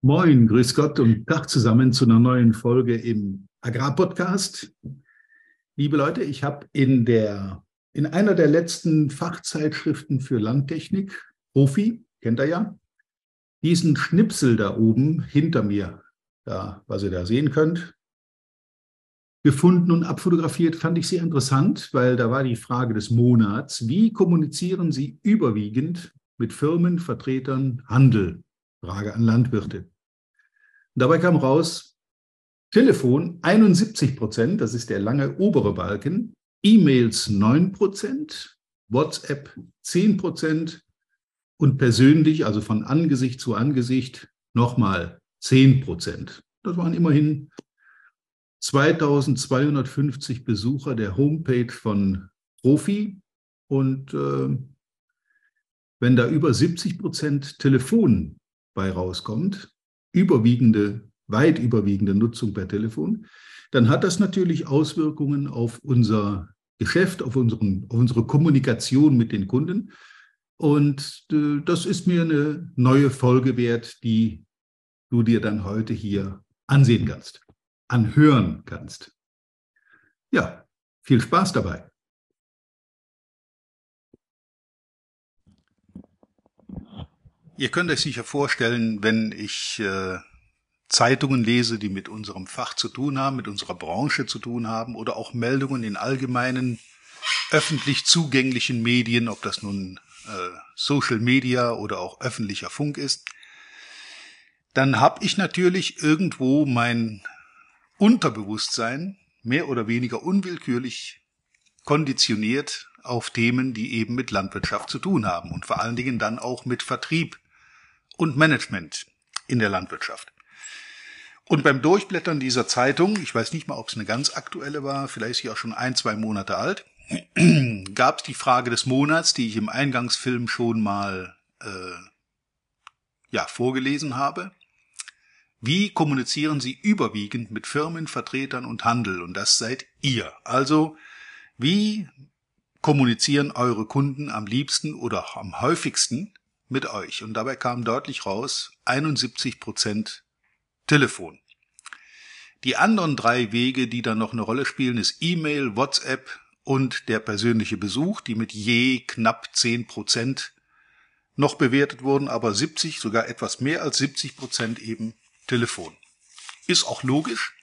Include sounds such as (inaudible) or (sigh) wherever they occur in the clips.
Moin, grüß Gott und Tag zusammen zu einer neuen Folge im Agrarpodcast. Liebe Leute, ich habe in in einer der letzten Fachzeitschriften für Landtechnik, Profi, kennt ihr ja, diesen Schnipsel da oben hinter mir, da, was ihr da sehen könnt, gefunden und abfotografiert, fand ich sehr interessant, weil da war die Frage des Monats, wie kommunizieren Sie überwiegend mit Firmen, Vertretern, Handel? Frage an Landwirte. dabei kam raus, Telefon 71 Prozent, das ist der lange obere Balken, E-Mails 9 Prozent, WhatsApp 10 Prozent und persönlich, also von Angesicht zu Angesicht, nochmal 10 Prozent. Das waren immerhin 2250 Besucher der Homepage von Profi und äh, wenn da über 70 Prozent Telefon bei rauskommt, überwiegende, weit überwiegende Nutzung per Telefon, dann hat das natürlich Auswirkungen auf unser Geschäft, auf, unseren, auf unsere Kommunikation mit den Kunden. Und äh, das ist mir eine neue Folge wert, die du dir dann heute hier ansehen kannst, anhören kannst. Ja, viel Spaß dabei. Ihr könnt euch sicher vorstellen, wenn ich äh, Zeitungen lese, die mit unserem Fach zu tun haben, mit unserer Branche zu tun haben oder auch Meldungen in allgemeinen öffentlich zugänglichen Medien, ob das nun äh, Social Media oder auch öffentlicher Funk ist, dann habe ich natürlich irgendwo mein Unterbewusstsein mehr oder weniger unwillkürlich konditioniert auf Themen, die eben mit Landwirtschaft zu tun haben und vor allen Dingen dann auch mit Vertrieb und Management in der Landwirtschaft. Und beim Durchblättern dieser Zeitung, ich weiß nicht mal, ob es eine ganz aktuelle war, vielleicht ist sie auch schon ein, zwei Monate alt, (clears throat) gab es die Frage des Monats, die ich im Eingangsfilm schon mal äh, ja, vorgelesen habe. Wie kommunizieren Sie überwiegend mit Firmen, Vertretern und Handel? Und das seid ihr. Also, wie kommunizieren eure Kunden am liebsten oder am häufigsten mit euch. Und dabei kam deutlich raus 71 Prozent Telefon. Die anderen drei Wege, die dann noch eine Rolle spielen, ist E-Mail, WhatsApp und der persönliche Besuch, die mit je knapp 10 Prozent noch bewertet wurden, aber 70, sogar etwas mehr als 70 Prozent eben Telefon. Ist auch logisch,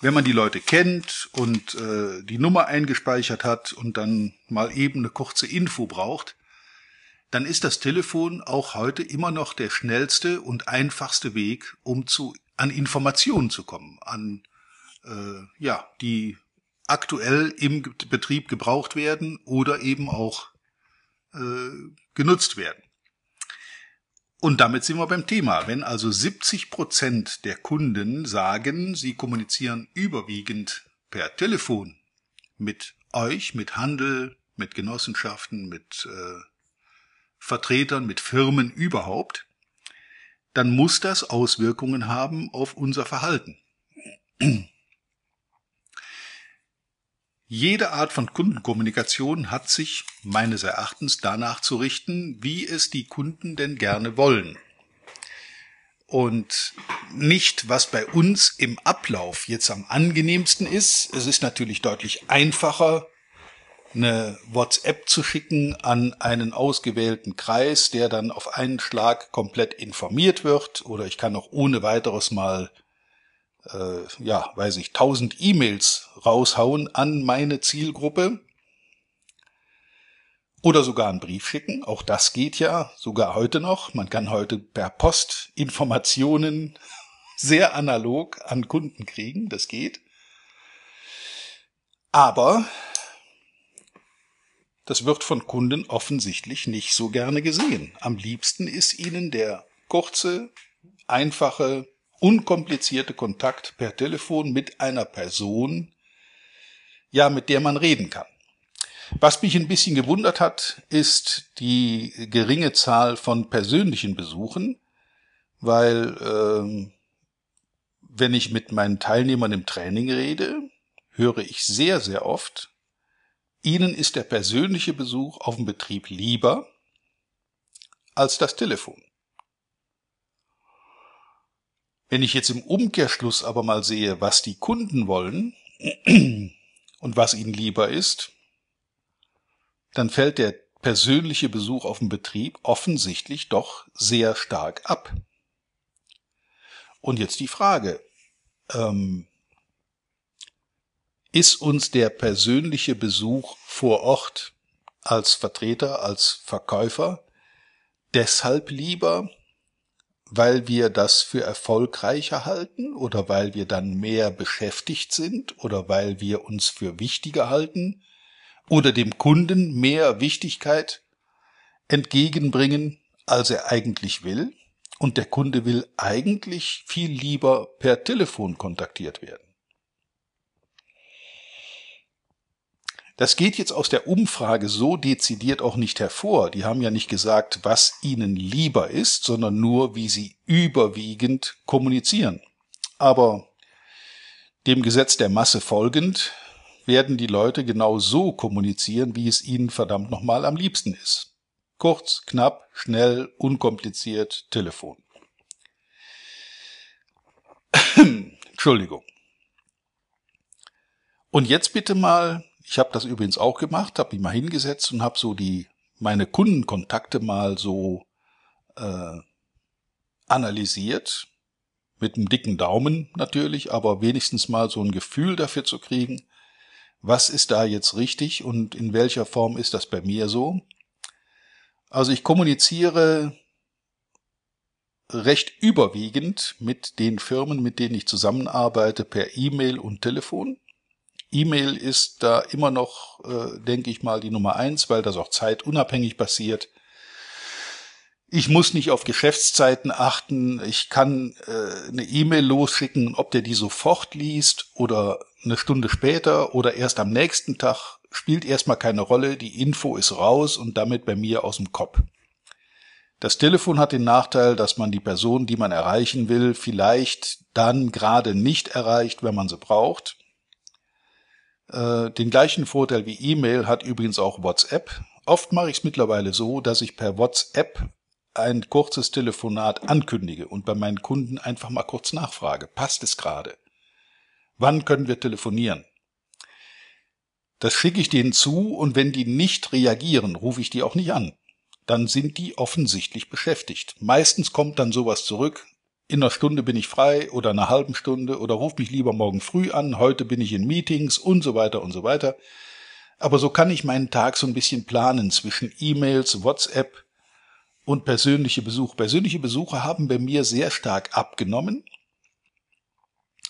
wenn man die Leute kennt und äh, die Nummer eingespeichert hat und dann mal eben eine kurze Info braucht, dann ist das Telefon auch heute immer noch der schnellste und einfachste Weg, um zu an Informationen zu kommen, an äh, ja die aktuell im Betrieb gebraucht werden oder eben auch äh, genutzt werden. Und damit sind wir beim Thema. Wenn also 70 Prozent der Kunden sagen, sie kommunizieren überwiegend per Telefon mit euch, mit Handel, mit Genossenschaften, mit äh, Vertretern, mit Firmen überhaupt, dann muss das Auswirkungen haben auf unser Verhalten. Jede Art von Kundenkommunikation hat sich meines Erachtens danach zu richten, wie es die Kunden denn gerne wollen. Und nicht, was bei uns im Ablauf jetzt am angenehmsten ist. Es ist natürlich deutlich einfacher, eine WhatsApp zu schicken an einen ausgewählten Kreis, der dann auf einen Schlag komplett informiert wird. Oder ich kann auch ohne weiteres mal, äh, ja, weiß ich, tausend E-Mails raushauen an meine Zielgruppe. Oder sogar einen Brief schicken. Auch das geht ja sogar heute noch. Man kann heute per Post Informationen (laughs) sehr analog an Kunden kriegen. Das geht. Aber das wird von Kunden offensichtlich nicht so gerne gesehen. Am liebsten ist ihnen der kurze, einfache, unkomplizierte Kontakt per Telefon mit einer Person, ja, mit der man reden kann. Was mich ein bisschen gewundert hat, ist die geringe Zahl von persönlichen Besuchen, weil ähm, wenn ich mit meinen Teilnehmern im Training rede, höre ich sehr, sehr oft, Ihnen ist der persönliche Besuch auf dem Betrieb lieber als das Telefon. Wenn ich jetzt im Umkehrschluss aber mal sehe, was die Kunden wollen (clears throat) und was ihnen lieber ist, dann fällt der persönliche Besuch auf dem Betrieb offensichtlich doch sehr stark ab. Und jetzt die Frage, ähm, ist uns der persönliche Besuch vor Ort als Vertreter, als Verkäufer deshalb lieber, weil wir das für erfolgreicher halten oder weil wir dann mehr beschäftigt sind oder weil wir uns für wichtiger halten oder dem Kunden mehr Wichtigkeit entgegenbringen, als er eigentlich will und der Kunde will eigentlich viel lieber per Telefon kontaktiert werden. Das geht jetzt aus der Umfrage so dezidiert auch nicht hervor. Die haben ja nicht gesagt, was ihnen lieber ist, sondern nur, wie sie überwiegend kommunizieren. Aber dem Gesetz der Masse folgend werden die Leute genau so kommunizieren, wie es ihnen verdammt nochmal am liebsten ist. Kurz, knapp, schnell, unkompliziert, Telefon. (clears throat) Entschuldigung. Und jetzt bitte mal ich habe das übrigens auch gemacht, habe mich mal hingesetzt und habe so die meine Kundenkontakte mal so äh, analysiert mit einem dicken Daumen natürlich, aber wenigstens mal so ein Gefühl dafür zu kriegen, was ist da jetzt richtig und in welcher Form ist das bei mir so. Also ich kommuniziere recht überwiegend mit den Firmen, mit denen ich zusammenarbeite, per E-Mail und Telefon. E-Mail ist da immer noch, äh, denke ich mal, die Nummer eins, weil das auch zeitunabhängig passiert. Ich muss nicht auf Geschäftszeiten achten. Ich kann äh, eine E-Mail losschicken, ob der die sofort liest oder eine Stunde später oder erst am nächsten Tag, spielt erstmal keine Rolle. Die Info ist raus und damit bei mir aus dem Kopf. Das Telefon hat den Nachteil, dass man die Person, die man erreichen will, vielleicht dann gerade nicht erreicht, wenn man sie braucht. Äh, den gleichen Vorteil wie E-Mail hat übrigens auch WhatsApp. Oft mache ich es mittlerweile so, dass ich per WhatsApp ein kurzes Telefonat ankündige und bei meinen Kunden einfach mal kurz nachfrage. Passt es gerade? Wann können wir telefonieren? Das schicke ich denen zu und wenn die nicht reagieren, rufe ich die auch nicht an. Dann sind die offensichtlich beschäftigt. Meistens kommt dann sowas zurück in einer Stunde bin ich frei oder einer halben Stunde oder ruf mich lieber morgen früh an, heute bin ich in Meetings und so weiter und so weiter. Aber so kann ich meinen Tag so ein bisschen planen zwischen E-Mails, WhatsApp und persönliche Besuche. Persönliche Besuche haben bei mir sehr stark abgenommen.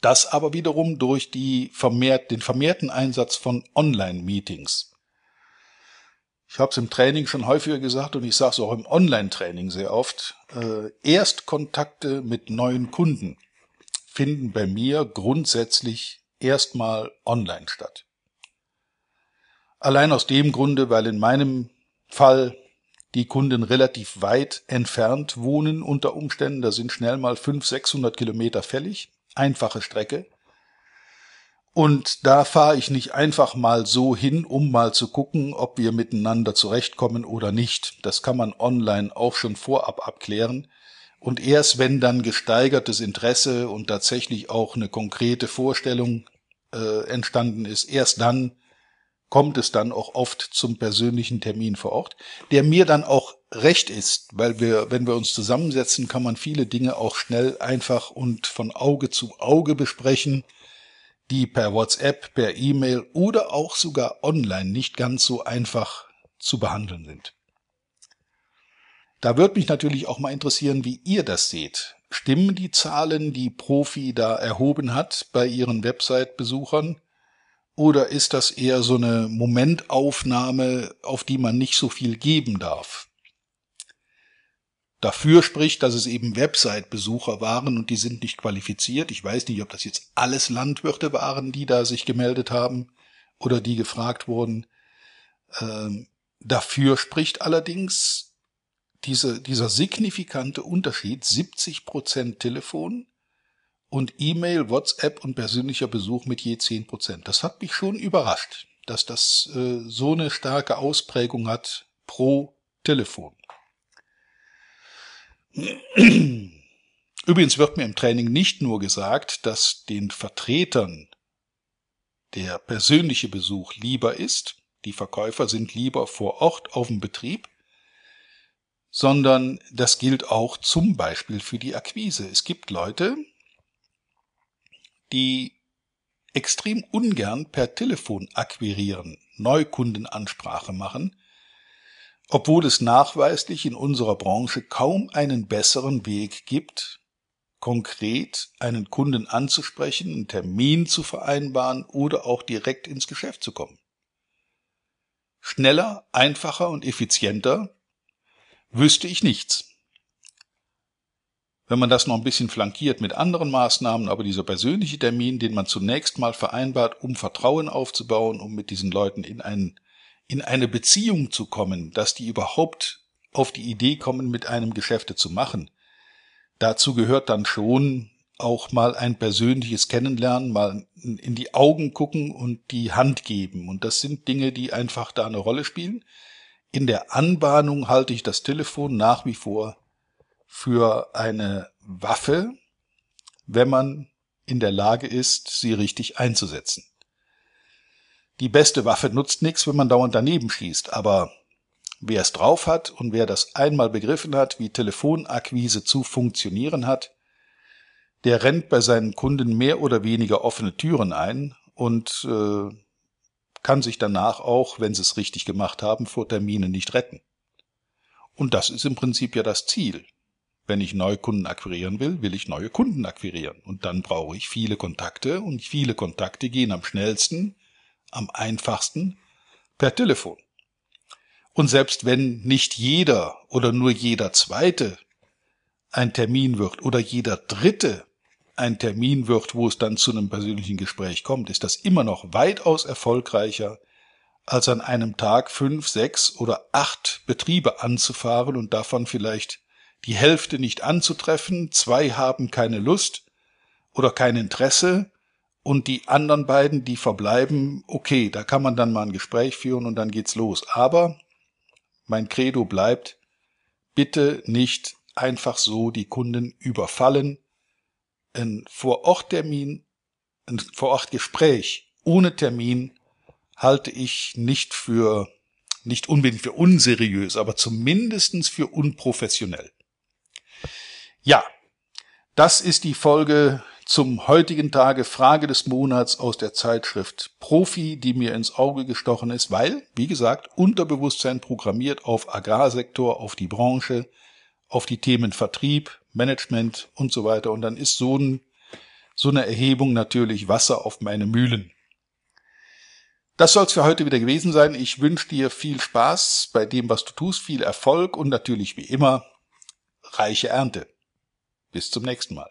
Das aber wiederum durch die vermehrt, den vermehrten Einsatz von Online-Meetings. Ich habe es im Training schon häufiger gesagt und ich sage es auch im Online-Training sehr oft. Äh, Erstkontakte mit neuen Kunden finden bei mir grundsätzlich erstmal online statt. Allein aus dem Grunde, weil in meinem Fall die Kunden relativ weit entfernt wohnen unter Umständen. Da sind schnell mal 500, 600 Kilometer fällig. Einfache Strecke. Und da fahre ich nicht einfach mal so hin, um mal zu gucken, ob wir miteinander zurechtkommen oder nicht. Das kann man online auch schon vorab abklären. Und erst wenn dann gesteigertes Interesse und tatsächlich auch eine konkrete Vorstellung äh, entstanden ist, erst dann kommt es dann auch oft zum persönlichen Termin vor Ort, der mir dann auch recht ist, weil wir, wenn wir uns zusammensetzen, kann man viele Dinge auch schnell, einfach und von Auge zu Auge besprechen die per WhatsApp, per E-Mail oder auch sogar online nicht ganz so einfach zu behandeln sind. Da würde mich natürlich auch mal interessieren, wie ihr das seht. Stimmen die Zahlen, die Profi da erhoben hat bei ihren Website-Besuchern? Oder ist das eher so eine Momentaufnahme, auf die man nicht so viel geben darf? Dafür spricht, dass es eben Website-Besucher waren und die sind nicht qualifiziert. Ich weiß nicht, ob das jetzt alles Landwirte waren, die da sich gemeldet haben oder die gefragt wurden. Ähm, dafür spricht allerdings diese, dieser signifikante Unterschied 70 Prozent Telefon und E-Mail, WhatsApp und persönlicher Besuch mit je 10 Prozent. Das hat mich schon überrascht, dass das äh, so eine starke Ausprägung hat pro Telefon. Übrigens wird mir im Training nicht nur gesagt, dass den Vertretern der persönliche Besuch lieber ist, die Verkäufer sind lieber vor Ort auf dem Betrieb, sondern das gilt auch zum Beispiel für die Akquise. Es gibt Leute, die extrem ungern per Telefon akquirieren, Neukundenansprache machen, obwohl es nachweislich in unserer Branche kaum einen besseren Weg gibt, konkret einen Kunden anzusprechen, einen Termin zu vereinbaren oder auch direkt ins Geschäft zu kommen. Schneller, einfacher und effizienter wüsste ich nichts. Wenn man das noch ein bisschen flankiert mit anderen Maßnahmen, aber dieser persönliche Termin, den man zunächst mal vereinbart, um Vertrauen aufzubauen, um mit diesen Leuten in, ein, in eine Beziehung zu kommen, dass die überhaupt auf die Idee kommen, mit einem Geschäfte zu machen. Dazu gehört dann schon auch mal ein persönliches Kennenlernen, mal in die Augen gucken und die Hand geben. Und das sind Dinge, die einfach da eine Rolle spielen. In der Anbahnung halte ich das Telefon nach wie vor für eine Waffe, wenn man in der Lage ist, sie richtig einzusetzen. Die beste Waffe nutzt nichts, wenn man dauernd daneben schießt, aber wer es drauf hat und wer das einmal begriffen hat, wie Telefonakquise zu funktionieren hat, der rennt bei seinen Kunden mehr oder weniger offene Türen ein und äh, kann sich danach auch, wenn sie es richtig gemacht haben, vor Terminen nicht retten. Und das ist im Prinzip ja das Ziel. Wenn ich neue Kunden akquirieren will, will ich neue Kunden akquirieren. Und dann brauche ich viele Kontakte und viele Kontakte gehen am schnellsten, am einfachsten per Telefon. Und selbst wenn nicht jeder oder nur jeder zweite ein Termin wird oder jeder dritte ein Termin wird, wo es dann zu einem persönlichen Gespräch kommt, ist das immer noch weitaus erfolgreicher, als an einem Tag fünf, sechs oder acht Betriebe anzufahren und davon vielleicht die Hälfte nicht anzutreffen, zwei haben keine Lust oder kein Interesse und die anderen beiden, die verbleiben, okay, da kann man dann mal ein Gespräch führen und dann geht's los. Aber mein Credo bleibt, bitte nicht einfach so die Kunden überfallen. Ein Vororttermin, ein Vorortgespräch ohne Termin halte ich nicht für, nicht unbedingt für unseriös, aber zumindestens für unprofessionell. Ja, das ist die Folge zum heutigen Tage Frage des Monats aus der Zeitschrift Profi, die mir ins Auge gestochen ist, weil, wie gesagt, Unterbewusstsein programmiert auf Agrarsektor, auf die Branche, auf die Themen Vertrieb, Management und so weiter. Und dann ist so, ein, so eine Erhebung natürlich Wasser auf meine Mühlen. Das soll es für heute wieder gewesen sein. Ich wünsche dir viel Spaß bei dem, was du tust, viel Erfolg und natürlich wie immer reiche Ernte. Bis zum nächsten Mal.